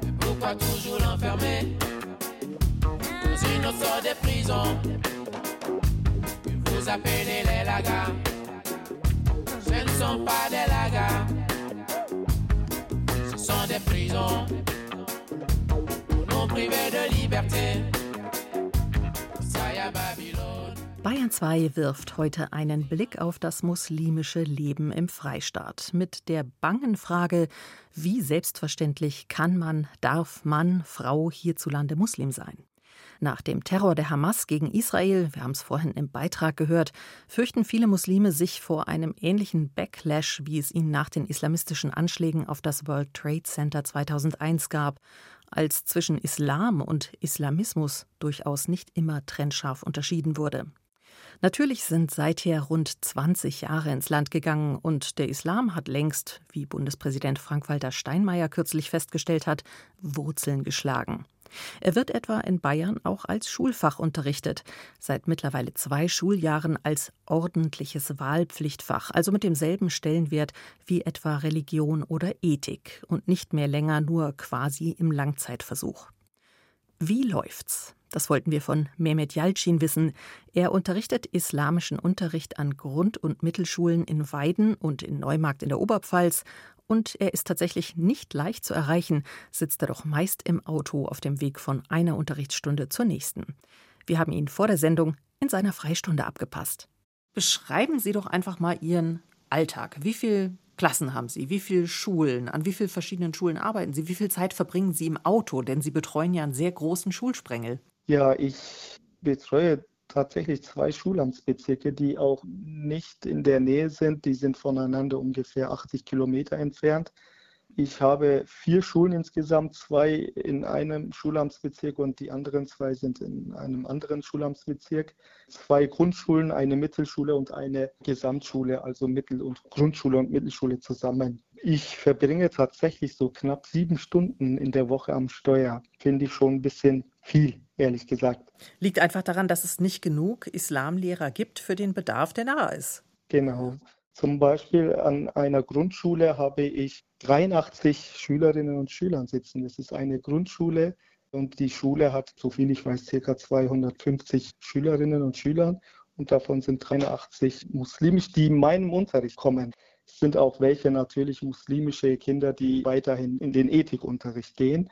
Speaker 9: Mais pourquoi toujours l'enfermer? Dans une autre sorte de prison Vous appelez les lagas. Ce ne sont pas des lagas. Ce sont des prisons. Pour nous priver de liberté.
Speaker 2: Bayern 2 wirft heute einen Blick auf das muslimische Leben im Freistaat mit der bangen Frage, wie selbstverständlich kann man, darf man, Frau hierzulande Muslim sein? Nach dem Terror der Hamas gegen Israel, wir haben es vorhin im Beitrag gehört, fürchten viele Muslime sich vor einem ähnlichen Backlash, wie es ihn nach den islamistischen Anschlägen auf das World Trade Center 2001 gab, als zwischen Islam und Islamismus durchaus nicht immer trennscharf unterschieden wurde. Natürlich sind seither rund 20 Jahre ins Land gegangen und der Islam hat längst, wie Bundespräsident Frank-Walter Steinmeier kürzlich festgestellt hat, Wurzeln geschlagen. Er wird etwa in Bayern auch als Schulfach unterrichtet, seit mittlerweile zwei Schuljahren als ordentliches Wahlpflichtfach, also mit demselben Stellenwert wie etwa Religion oder Ethik und nicht mehr länger nur quasi im Langzeitversuch. Wie läuft's? Das wollten wir von Mehmet Yalcin wissen. Er unterrichtet islamischen Unterricht an Grund- und Mittelschulen in Weiden und in Neumarkt in der Oberpfalz. Und er ist tatsächlich nicht leicht zu erreichen, sitzt er doch meist im Auto auf dem Weg von einer Unterrichtsstunde zur nächsten. Wir haben ihn vor der Sendung in seiner Freistunde abgepasst. Beschreiben Sie doch einfach mal Ihren Alltag. Wie viele Klassen haben Sie? Wie viele Schulen? An wie vielen verschiedenen Schulen arbeiten Sie? Wie viel Zeit verbringen Sie im Auto? Denn Sie betreuen ja einen sehr großen Schulsprengel.
Speaker 20: Ja, ich betreue tatsächlich zwei Schulamtsbezirke, die auch nicht in der Nähe sind. Die sind voneinander ungefähr 80 Kilometer entfernt. Ich habe vier Schulen insgesamt, zwei in einem Schulamtsbezirk und die anderen zwei sind in einem anderen Schulamtsbezirk. Zwei Grundschulen, eine Mittelschule und eine Gesamtschule, also Mittel- und Grundschule und Mittelschule zusammen. Ich verbringe tatsächlich so knapp sieben Stunden in der Woche am Steuer. Finde ich schon ein bisschen viel, ehrlich gesagt.
Speaker 2: Liegt einfach daran, dass es nicht genug Islamlehrer gibt für den Bedarf, der nahe ist.
Speaker 20: Genau. Zum Beispiel an einer Grundschule habe ich 83 Schülerinnen und Schüler sitzen. Das ist eine Grundschule und die Schule hat, soviel ich weiß, ca. 250 Schülerinnen und Schüler und davon sind 83 muslimisch, die in meinem Unterricht kommen. Es sind auch welche natürlich muslimische Kinder, die weiterhin in den Ethikunterricht gehen.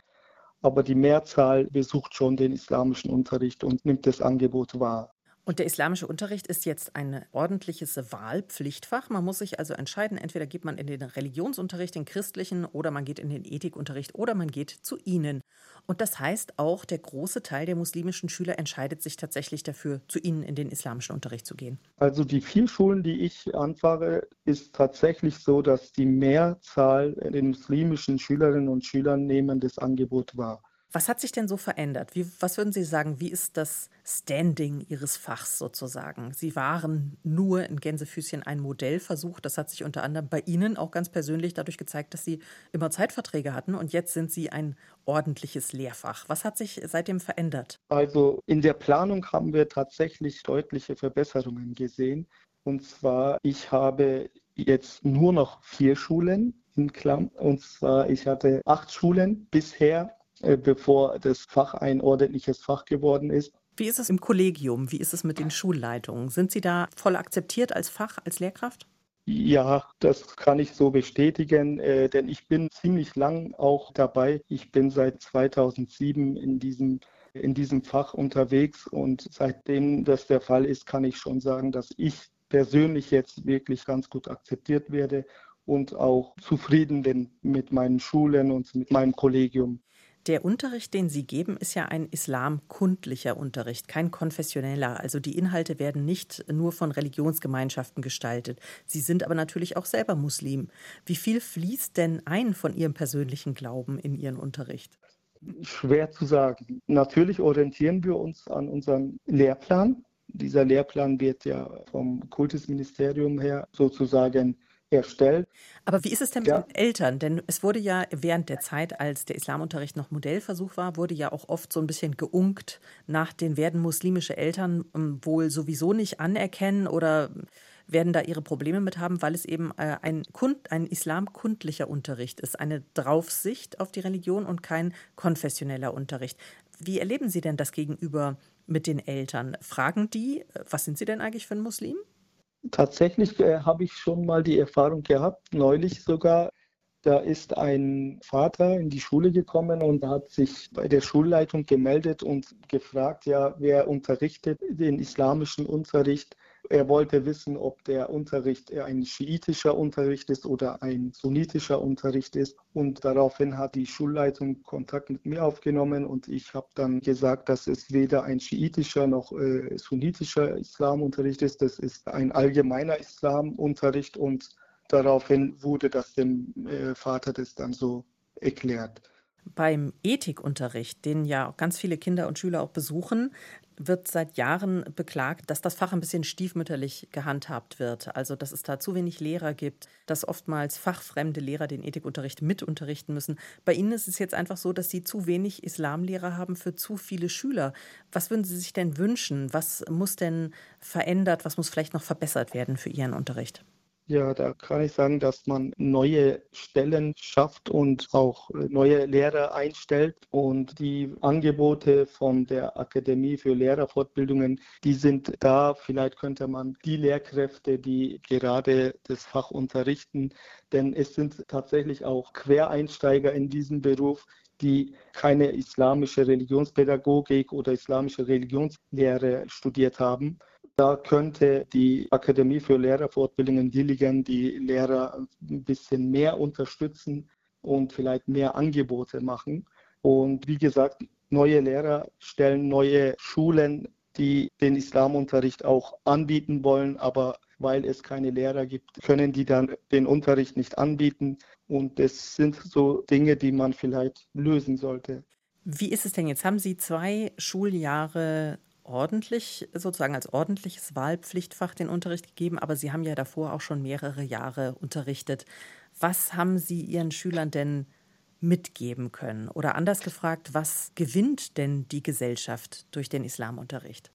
Speaker 20: Aber die Mehrzahl besucht schon den islamischen Unterricht und nimmt das Angebot wahr.
Speaker 2: Und der islamische Unterricht ist jetzt ein ordentliches Wahlpflichtfach. Man muss sich also entscheiden, entweder geht man in den Religionsunterricht, den christlichen, oder man geht in den Ethikunterricht oder man geht zu ihnen. Und das heißt auch, der große Teil der muslimischen Schüler entscheidet sich tatsächlich dafür, zu ihnen in den islamischen Unterricht zu gehen.
Speaker 20: Also die vier Schulen, die ich anfahre, ist tatsächlich so, dass die Mehrzahl der muslimischen Schülerinnen und Schüler nehmen das Angebot wahr.
Speaker 2: Was hat sich denn so verändert? Wie, was würden Sie sagen, wie ist das Standing Ihres Fachs sozusagen? Sie waren nur in Gänsefüßchen ein Modellversuch. Das hat sich unter anderem bei Ihnen auch ganz persönlich dadurch gezeigt, dass Sie immer Zeitverträge hatten und jetzt sind Sie ein ordentliches Lehrfach. Was hat sich seitdem verändert?
Speaker 20: Also in der Planung haben wir tatsächlich deutliche Verbesserungen gesehen. Und zwar, ich habe jetzt nur noch vier Schulen in Klamm. Und zwar, ich hatte acht Schulen bisher bevor das Fach ein ordentliches Fach geworden ist.
Speaker 2: Wie ist es im Kollegium? Wie ist es mit den Schulleitungen? Sind Sie da voll akzeptiert als Fach, als Lehrkraft?
Speaker 20: Ja, das kann ich so bestätigen, äh, denn ich bin ziemlich lang auch dabei. Ich bin seit 2007 in diesem, in diesem Fach unterwegs und seitdem das der Fall ist, kann ich schon sagen, dass ich persönlich jetzt wirklich ganz gut akzeptiert werde und auch zufrieden bin mit meinen Schulen und mit meinem Kollegium.
Speaker 2: Der Unterricht, den Sie geben, ist ja ein islamkundlicher Unterricht, kein konfessioneller. Also die Inhalte werden nicht nur von Religionsgemeinschaften gestaltet. Sie sind aber natürlich auch selber Muslim. Wie viel fließt denn ein von Ihrem persönlichen Glauben in Ihren Unterricht?
Speaker 20: Schwer zu sagen. Natürlich orientieren wir uns an unserem Lehrplan. Dieser Lehrplan wird ja vom Kultusministerium her sozusagen erstellt.
Speaker 2: Aber wie ist es denn mit ja. den Eltern? Denn es wurde ja während der Zeit, als der Islamunterricht noch Modellversuch war, wurde ja auch oft so ein bisschen geunkt nach den werden muslimische Eltern ähm, wohl sowieso nicht anerkennen oder werden da ihre Probleme mit haben, weil es eben äh, ein, Kund, ein islamkundlicher Unterricht ist, eine Draufsicht auf die Religion und kein konfessioneller Unterricht. Wie erleben Sie denn das gegenüber mit den Eltern? Fragen die, äh, was sind Sie denn eigentlich für ein Muslim?
Speaker 20: Tatsächlich äh, habe ich schon mal die Erfahrung gehabt, neulich sogar. Da ist ein Vater in die Schule gekommen und hat sich bei der Schulleitung gemeldet und gefragt, ja, wer unterrichtet den islamischen Unterricht er wollte wissen, ob der Unterricht ein schiitischer Unterricht ist oder ein sunnitischer Unterricht ist. Und daraufhin hat die Schulleitung Kontakt mit mir aufgenommen und ich habe dann gesagt, dass es weder ein schiitischer noch äh, sunnitischer Islamunterricht ist. Das ist ein allgemeiner Islamunterricht und daraufhin wurde das dem äh, Vater das dann so erklärt.
Speaker 2: Beim Ethikunterricht, den ja ganz viele Kinder und Schüler auch besuchen, wird seit Jahren beklagt, dass das Fach ein bisschen stiefmütterlich gehandhabt wird. Also, dass es da zu wenig Lehrer gibt, dass oftmals fachfremde Lehrer den Ethikunterricht mitunterrichten müssen. Bei Ihnen ist es jetzt einfach so, dass Sie zu wenig Islamlehrer haben für zu viele Schüler. Was würden Sie sich denn wünschen? Was muss denn verändert, was muss vielleicht noch verbessert werden für Ihren Unterricht?
Speaker 20: Ja, da kann ich sagen, dass man neue Stellen schafft und auch neue Lehrer einstellt. Und die Angebote von der Akademie für Lehrerfortbildungen, die sind da. Vielleicht könnte man die Lehrkräfte, die gerade das Fach unterrichten, denn es sind tatsächlich auch Quereinsteiger in diesem Beruf, die keine islamische Religionspädagogik oder islamische Religionslehre studiert haben Da könnte die Akademie für Lehrerfortbildung in Dillingen die Lehrer ein bisschen mehr unterstützen und vielleicht mehr Angebote machen. Und wie gesagt, neue Lehrer stellen neue Schulen, die den Islamunterricht auch anbieten wollen, aber weil es keine Lehrer gibt, können die dann den Unterricht nicht anbieten. Und das sind so Dinge, die man vielleicht lösen sollte.
Speaker 2: Wie ist es denn jetzt? Haben Sie zwei Schuljahre ordentlich, sozusagen als ordentliches Wahlpflichtfach den Unterricht gegeben, aber Sie haben ja davor auch schon mehrere Jahre unterrichtet. Was haben Sie Ihren Schülern denn mitgeben können? Oder anders gefragt, was gewinnt denn die Gesellschaft durch den Islamunterricht?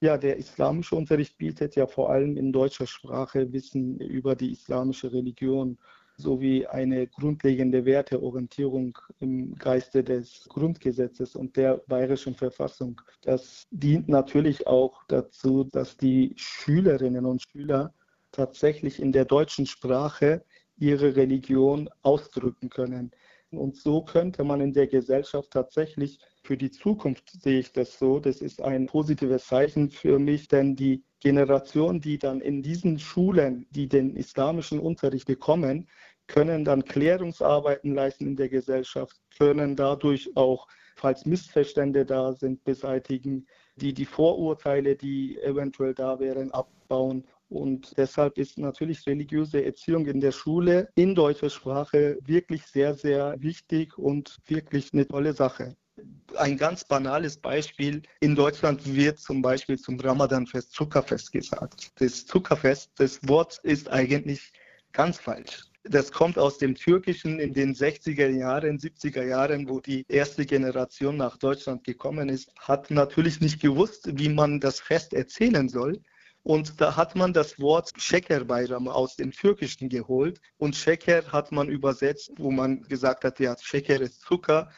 Speaker 20: Ja, der islamische Unterricht bietet ja vor allem in deutscher Sprache Wissen über die islamische Religion sowie eine grundlegende Werteorientierung im Geiste des Grundgesetzes und der bayerischen Verfassung. Das dient natürlich auch dazu, dass die Schülerinnen und Schüler tatsächlich in der deutschen Sprache ihre Religion ausdrücken können. Und so könnte man in der Gesellschaft tatsächlich für die Zukunft sehe ich das so. Das ist ein positives Zeichen für mich, denn die Generation, die dann in diesen Schulen, die den islamischen Unterricht bekommen, können dann Klärungsarbeiten leisten in der Gesellschaft, können dadurch auch, falls Missverstände da sind, beseitigen, die die Vorurteile, die eventuell da wären, abbauen. Und deshalb ist natürlich religiöse Erziehung in der Schule in deutscher Sprache wirklich sehr, sehr wichtig und wirklich eine tolle Sache. Ein ganz banales Beispiel. In Deutschland wird zum Beispiel zum Ramadanfest Zuckerfest gesagt. Das Zuckerfest, das Wort ist eigentlich ganz falsch. Das kommt aus dem Türkischen in den 60er Jahren, 70er Jahren, wo die erste Generation nach Deutschland gekommen ist, hat natürlich nicht gewusst, wie man das Fest erzählen soll. Und da hat man das Wort Şeker Bayram aus dem Türkischen geholt. Und Şeker hat man übersetzt, wo man gesagt hat, ja, Şeker ist Zucker.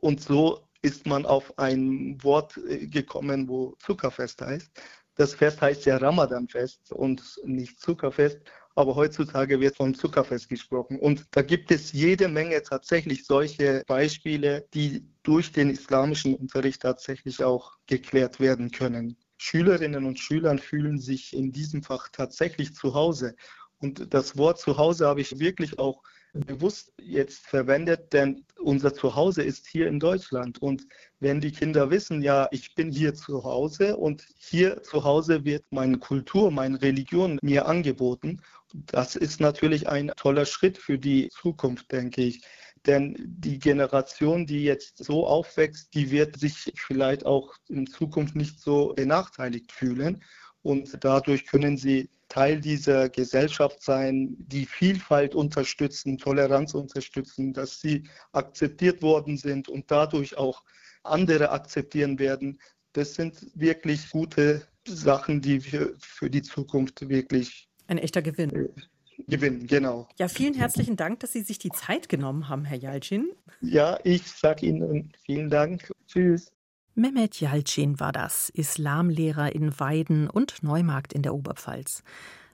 Speaker 20: Und so ist man auf ein Wort äh, gekommen, wo Zuckerfest heißt. Das Fest heißt ja Ramadanfest und nicht Zuckerfest aber heutzutage wird vom Zuckerfest gesprochen. Und da gibt es jede Menge tatsächlich solche Beispiele, die durch den islamischen Unterricht tatsächlich auch geklärt werden können. Schülerinnen und Schüler fühlen sich in diesem Fach tatsächlich zu Hause. Und das Wort zu Hause habe ich wirklich auch bewusst jetzt verwendet, denn unser Zuhause ist hier in Deutschland. Und wenn die Kinder wissen, ja, ich bin hier zu Hause und hier zu Hause wird meine Kultur, meine Religion mir angeboten das ist natürlich ein toller Schritt für die Zukunft, denke ich. Denn die Generation, die jetzt so aufwächst, die wird sich vielleicht auch in Zukunft nicht so benachteiligt fühlen. Und dadurch können sie Teil dieser Gesellschaft sein, die Vielfalt unterstützen, Toleranz unterstützen, dass sie akzeptiert worden sind und dadurch auch andere akzeptieren werden. Das sind wirklich gute Sachen, die wir für die Zukunft wirklich
Speaker 2: ein echter Gewinn. Äh,
Speaker 20: Gewinn, genau.
Speaker 2: Ja, vielen herzlichen Dank, dass Sie sich die Zeit genommen haben, Herr Jalcin.
Speaker 20: Ja, ich sage Ihnen vielen Dank. Tschüss.
Speaker 2: Mehmet Jalcin war das, Islamlehrer in Weiden und Neumarkt in der Oberpfalz.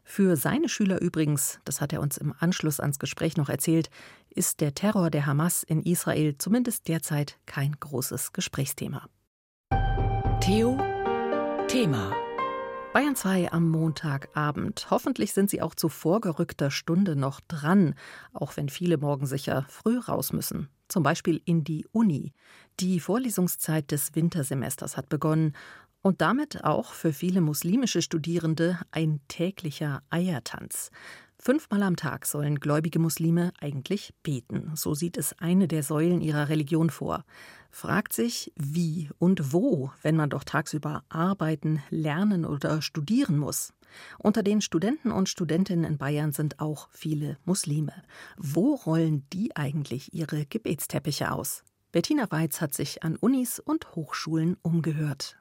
Speaker 2: Für seine Schüler übrigens, das hat er uns im Anschluss ans Gespräch noch erzählt, ist der Terror der Hamas in Israel zumindest derzeit kein großes Gesprächsthema.
Speaker 9: Theo Thema
Speaker 2: Bayern 2 am Montagabend. Hoffentlich sind Sie auch zu vorgerückter Stunde noch dran, auch wenn viele morgen sicher früh raus müssen. Zum Beispiel in die Uni. Die Vorlesungszeit des Wintersemesters hat begonnen und damit auch für viele muslimische Studierende ein täglicher Eiertanz. Fünfmal am Tag sollen gläubige Muslime eigentlich beten. So sieht es eine der Säulen ihrer Religion vor. Fragt sich, wie und wo, wenn man doch tagsüber arbeiten, lernen oder studieren muss. Unter den Studenten und Studentinnen in Bayern sind auch viele Muslime. Wo rollen die eigentlich ihre Gebetsteppiche aus? Bettina Weiz hat sich an Unis und Hochschulen umgehört.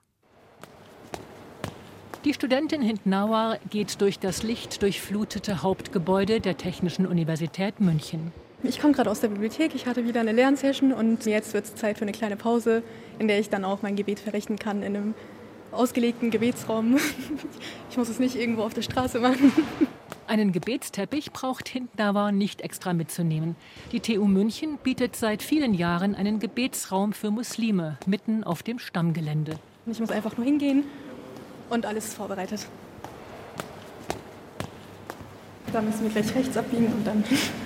Speaker 21: Die Studentin Hindnauer geht durch das lichtdurchflutete Hauptgebäude der Technischen Universität München.
Speaker 22: Ich komme gerade aus der Bibliothek, ich hatte wieder eine Lernsession und jetzt wird es Zeit für eine kleine Pause, in der ich dann auch mein Gebet verrichten kann in einem ausgelegten Gebetsraum. Ich muss es nicht irgendwo auf der Straße machen.
Speaker 21: Einen Gebetsteppich braucht Hindnauer nicht extra mitzunehmen. Die TU München bietet seit vielen Jahren einen Gebetsraum für Muslime mitten auf dem Stammgelände.
Speaker 22: Ich muss einfach nur hingehen und alles vorbereitet. Da müssen wir gleich rechts abbiegen und dann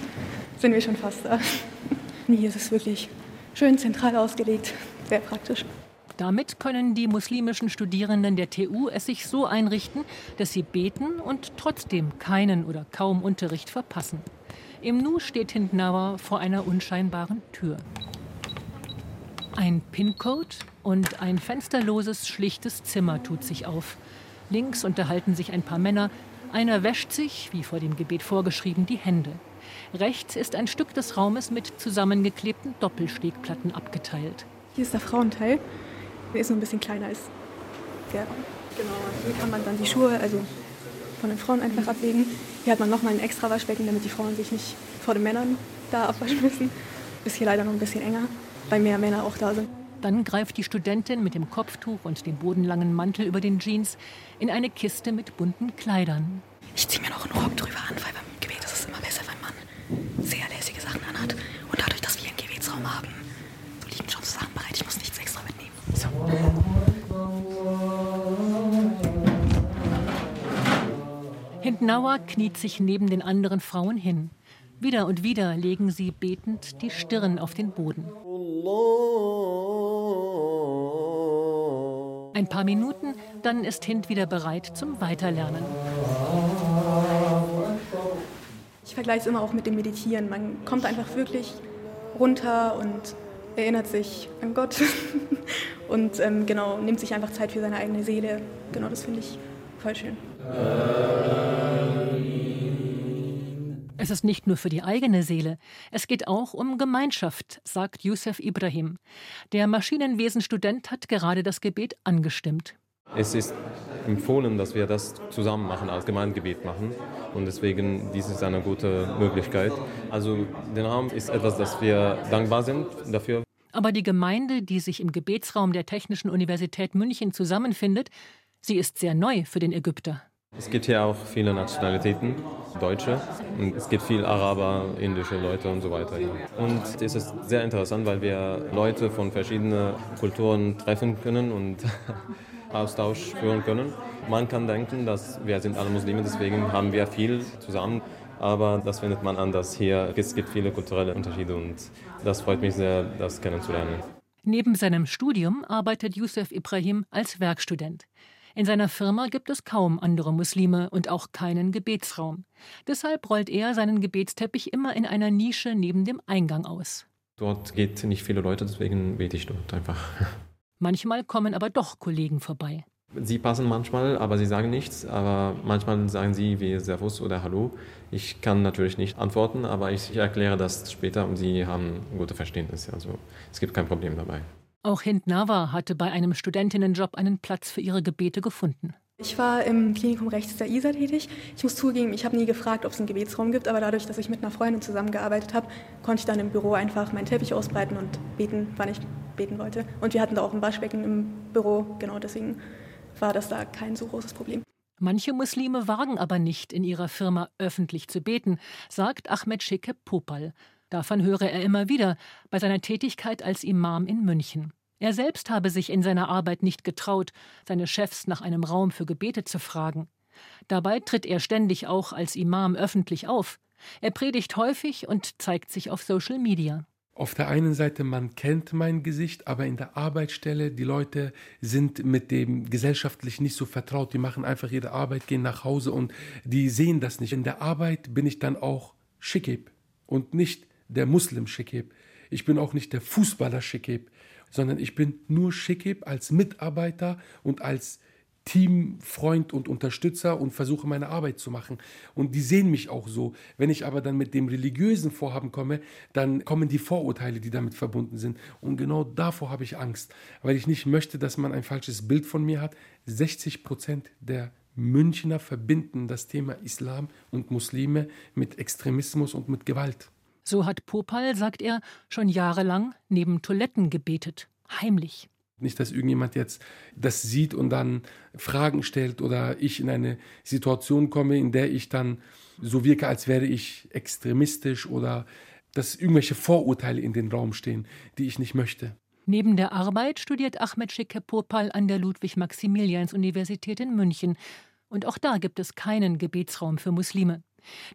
Speaker 22: sind wir schon fast da. Hier ist es wirklich schön zentral ausgelegt, sehr praktisch.
Speaker 21: Damit können die muslimischen Studierenden der TU es sich so einrichten, dass sie beten und trotzdem keinen oder kaum Unterricht verpassen. Im Nu steht Hindnauer vor einer unscheinbaren Tür. Ein PIN-Code und ein fensterloses, schlichtes Zimmer tut sich auf. Links unterhalten sich ein paar Männer. Einer wäscht sich, wie vor dem Gebet vorgeschrieben, die Hände. Rechts ist ein Stück des Raumes mit zusammengeklebten Doppelstegplatten abgeteilt.
Speaker 22: Hier ist der Frauenteil. Der ist nur ein bisschen kleiner als der Raum. Genau, hier kann man dann die Schuhe, also von den Frauen einfach ablegen. Hier hat man nochmal ein extra Waschbecken, damit die Frauen sich nicht vor den Männern da abwaschen müssen. Ist hier leider noch ein bisschen enger, weil mehr Männer auch da sind.
Speaker 21: Dann greift die Studentin mit dem Kopftuch und dem bodenlangen Mantel über den Jeans in eine Kiste mit bunten Kleidern.
Speaker 23: Ich ziehe mir noch einen Rock drüber an, weil beim Gebet ist es immer besser, wenn man sehr lässige Sachen anhat. Und dadurch, dass wir einen Gebetsraum haben, so liegen schon Sachen bereit. Ich muss nichts extra mitnehmen. So.
Speaker 21: Hindnauer kniet sich neben den anderen Frauen hin. Wieder und wieder legen sie betend die Stirn auf den Boden. Ein paar Minuten, dann ist Hind wieder bereit zum Weiterlernen.
Speaker 22: Ich vergleiche es immer auch mit dem Meditieren. Man kommt einfach wirklich runter und erinnert sich an Gott und ähm, genau nimmt sich einfach Zeit für seine eigene Seele. Genau, das finde ich voll schön.
Speaker 21: Es ist nicht nur für die eigene Seele, es geht auch um Gemeinschaft, sagt Youssef Ibrahim. Der Maschinenwesenstudent hat gerade das Gebet angestimmt.
Speaker 24: Es ist empfohlen, dass wir das zusammen machen, als Gemeindegebet machen. Und deswegen, dies ist eine gute Möglichkeit. Also, der Raum ist etwas, das wir dankbar sind dafür.
Speaker 21: Aber die Gemeinde, die sich im Gebetsraum der Technischen Universität München zusammenfindet, sie ist sehr neu für den Ägypter.
Speaker 24: Es gibt hier auch viele Nationalitäten, Deutsche, und es gibt viel Araber, indische Leute und so weiter. Und es ist sehr interessant, weil wir Leute von verschiedenen Kulturen treffen können und Austausch führen können. Man kann denken, dass wir sind alle Muslime, deswegen haben wir viel zusammen. Aber das findet man anders hier. Es gibt viele kulturelle Unterschiede und das freut mich sehr, das kennenzulernen.
Speaker 21: Neben seinem Studium arbeitet Youssef Ibrahim als Werkstudent. In seiner Firma gibt es kaum andere Muslime und auch keinen Gebetsraum. Deshalb rollt er seinen Gebetsteppich immer in einer Nische neben dem Eingang aus.
Speaker 24: Dort geht nicht viele Leute, deswegen bete ich dort einfach.
Speaker 21: Manchmal kommen aber doch Kollegen vorbei.
Speaker 24: Sie passen manchmal, aber sie sagen nichts. Aber manchmal sagen sie wie Servus oder Hallo. Ich kann natürlich nicht antworten, aber ich erkläre das später und sie haben gute Verständnis. Also es gibt kein Problem dabei.
Speaker 21: Auch Hind Nawa hatte bei einem Studentinnenjob einen Platz für ihre Gebete gefunden.
Speaker 22: Ich war im Klinikum rechts der ISA tätig. Ich muss zugeben, ich habe nie gefragt, ob es einen Gebetsraum gibt, aber dadurch, dass ich mit einer Freundin zusammengearbeitet habe, konnte ich dann im Büro einfach meinen Teppich ausbreiten und beten, wann ich beten wollte. Und wir hatten da auch ein Waschbecken im Büro, genau deswegen war das da kein so großes Problem.
Speaker 21: Manche Muslime wagen aber nicht, in ihrer Firma öffentlich zu beten, sagt Ahmed Schicke Popal. Davon höre er immer wieder bei seiner Tätigkeit als Imam in München. Er selbst habe sich in seiner Arbeit nicht getraut, seine Chefs nach einem Raum für Gebete zu fragen. Dabei tritt er ständig auch als Imam öffentlich auf. Er predigt häufig und zeigt sich auf Social Media.
Speaker 4: Auf der einen Seite, man kennt mein Gesicht, aber in der Arbeitsstelle, die Leute sind mit dem gesellschaftlich nicht so vertraut. Die machen einfach ihre Arbeit, gehen nach Hause und die sehen das nicht. In der Arbeit bin ich dann auch Schikib und nicht der Muslim Schikib. Ich bin auch nicht der Fußballer Schikib, sondern ich bin nur Schikib als Mitarbeiter und als Teamfreund und Unterstützer und versuche meine Arbeit zu machen. Und die sehen mich auch so. Wenn ich aber dann mit dem religiösen Vorhaben komme, dann kommen die Vorurteile, die damit verbunden sind. Und genau davor habe ich Angst, weil ich nicht möchte, dass man ein falsches Bild von mir hat. 60 Prozent der Münchner verbinden das Thema Islam und Muslime mit Extremismus und mit Gewalt.
Speaker 21: So hat Popal, sagt er, schon jahrelang neben Toiletten gebetet. Heimlich.
Speaker 4: Nicht, dass irgendjemand jetzt das sieht und dann Fragen stellt oder ich in eine Situation komme, in der ich dann so wirke, als wäre ich extremistisch oder dass irgendwelche Vorurteile in den Raum stehen, die ich nicht möchte.
Speaker 21: Neben der Arbeit studiert Ahmed Şeker Popal an der Ludwig-Maximilians-Universität in München. Und auch da gibt es keinen Gebetsraum für Muslime.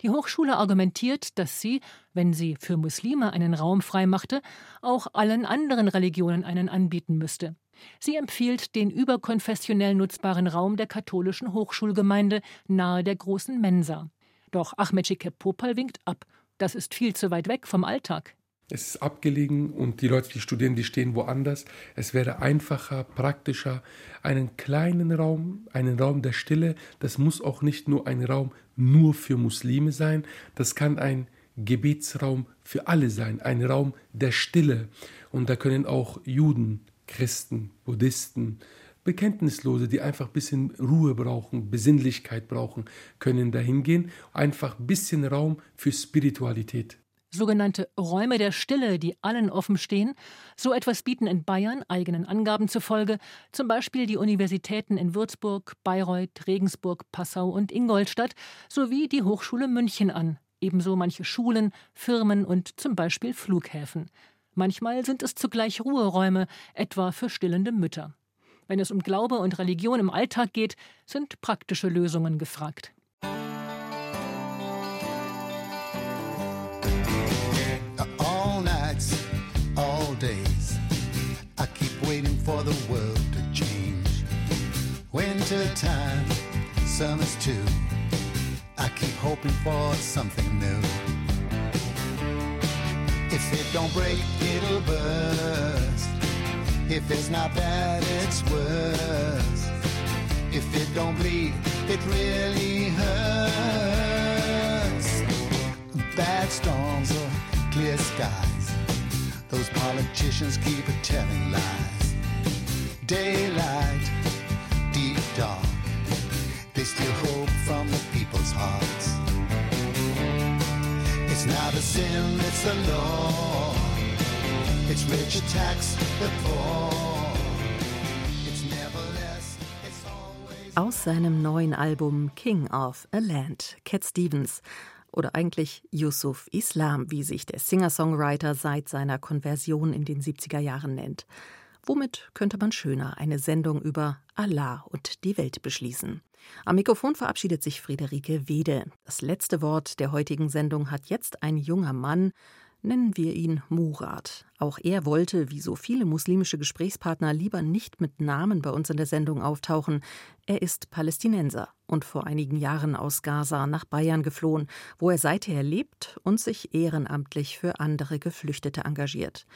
Speaker 21: Die Hochschule argumentiert, dass sie, wenn sie für Muslime einen Raum freimachte, auch allen anderen Religionen einen anbieten müsste. Sie empfiehlt den überkonfessionell nutzbaren Raum der katholischen Hochschulgemeinde nahe der großen Mensa. Doch Ahmed Şeker Popal winkt ab. Das ist viel zu weit weg vom Alltag.
Speaker 4: Es ist abgelegen und die Leute, die studieren, die stehen woanders. Es wäre einfacher, praktischer, einen kleinen Raum, einen Raum der Stille. Das muss auch nicht nur ein Raum nur für Muslime sein. Das kann ein Gebetsraum für alle sein, ein Raum der Stille. Und da können auch Juden, Christen, Buddhisten, Bekenntnislose, die einfach ein bisschen Ruhe brauchen, Besinnlichkeit brauchen, können dahin gehen. Einfach ein bisschen Raum für Spiritualität
Speaker 21: sogenannte Räume der Stille, die allen offen stehen. So etwas bieten in Bayern, eigenen Angaben zufolge, zum Beispiel die Universitäten in Würzburg, Bayreuth, Regensburg, Passau und Ingolstadt sowie die Hochschule München an, ebenso manche Schulen, Firmen und zum Beispiel Flughäfen. Manchmal sind es zugleich Ruheräume, etwa für stillende Mütter. Wenn es um Glaube und Religion im Alltag geht, sind praktische Lösungen gefragt. Winter time, summer's too. I keep hoping for something new. If it don't break, it'll burst. If it's not bad, it's worse. If it don't bleed, it really hurts. Bad storms or clear skies. Those politicians keep telling lies daylight, dark. They still hope from the people's hearts. It's not a sin, it's the law. It's rich attacks the poor. Aus seinem neuen Album King of a Land, Cat Stevens oder eigentlich Yusuf Islam, wie sich der Singer-Songwriter seit seiner Konversion in den 70er Jahren nennt. Womit könnte man schöner eine Sendung über Allah und die Welt beschließen? Am Mikrofon verabschiedet sich Friederike Wede. Das letzte Wort der heutigen Sendung hat jetzt ein junger Mann, nennen wir ihn Murat. Auch er wollte, wie so viele muslimische Gesprächspartner, lieber nicht mit Namen bei uns in der Sendung auftauchen. Er ist Palästinenser und vor einigen Jahren aus Gaza nach Bayern geflohen, wo er seither lebt und sich ehrenamtlich für andere Geflüchtete engagiert.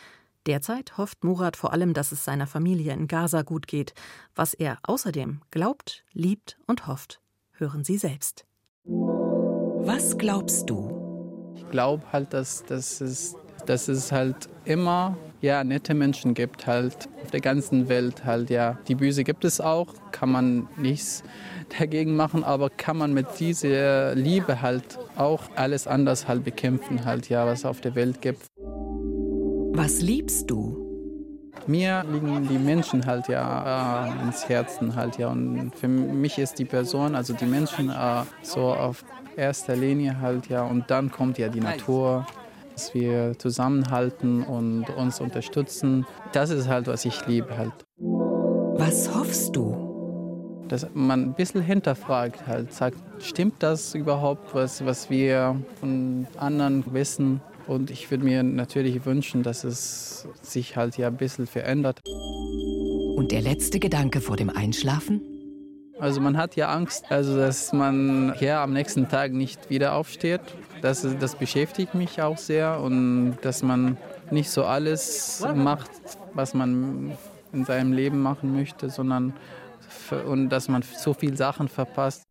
Speaker 21: Derzeit hofft Murat vor allem, dass es seiner Familie in Gaza gut geht. Was er außerdem glaubt, liebt und hofft, hören Sie selbst.
Speaker 25: Was glaubst du?
Speaker 26: Ich glaube halt, dass, dass, es, dass es halt immer ja, nette Menschen gibt, halt auf der ganzen Welt halt, ja. Die Böse gibt es auch, kann man nichts dagegen machen, aber kann man mit dieser Liebe halt auch alles anders halt bekämpfen, halt, ja, was es auf der Welt gibt.
Speaker 25: Was liebst du?
Speaker 26: Mir liegen die Menschen halt ja äh, ins Herzen halt ja und für mich ist die Person, also die Menschen äh, so auf erster Linie halt ja und dann kommt ja die Natur, dass wir zusammenhalten und uns unterstützen. Das ist halt, was ich liebe halt.
Speaker 25: Was hoffst du?
Speaker 26: Dass man ein bisschen hinterfragt halt, sagt, stimmt das überhaupt, was, was wir von anderen wissen? Und ich würde mir natürlich wünschen, dass es sich halt ja ein bisschen verändert.
Speaker 25: Und der letzte Gedanke vor dem Einschlafen?
Speaker 26: Also man hat ja Angst, also dass man ja am nächsten Tag nicht wieder aufsteht. Das, das beschäftigt mich auch sehr und dass man nicht so alles macht, was man in seinem Leben machen möchte, sondern und dass man so viele Sachen verpasst.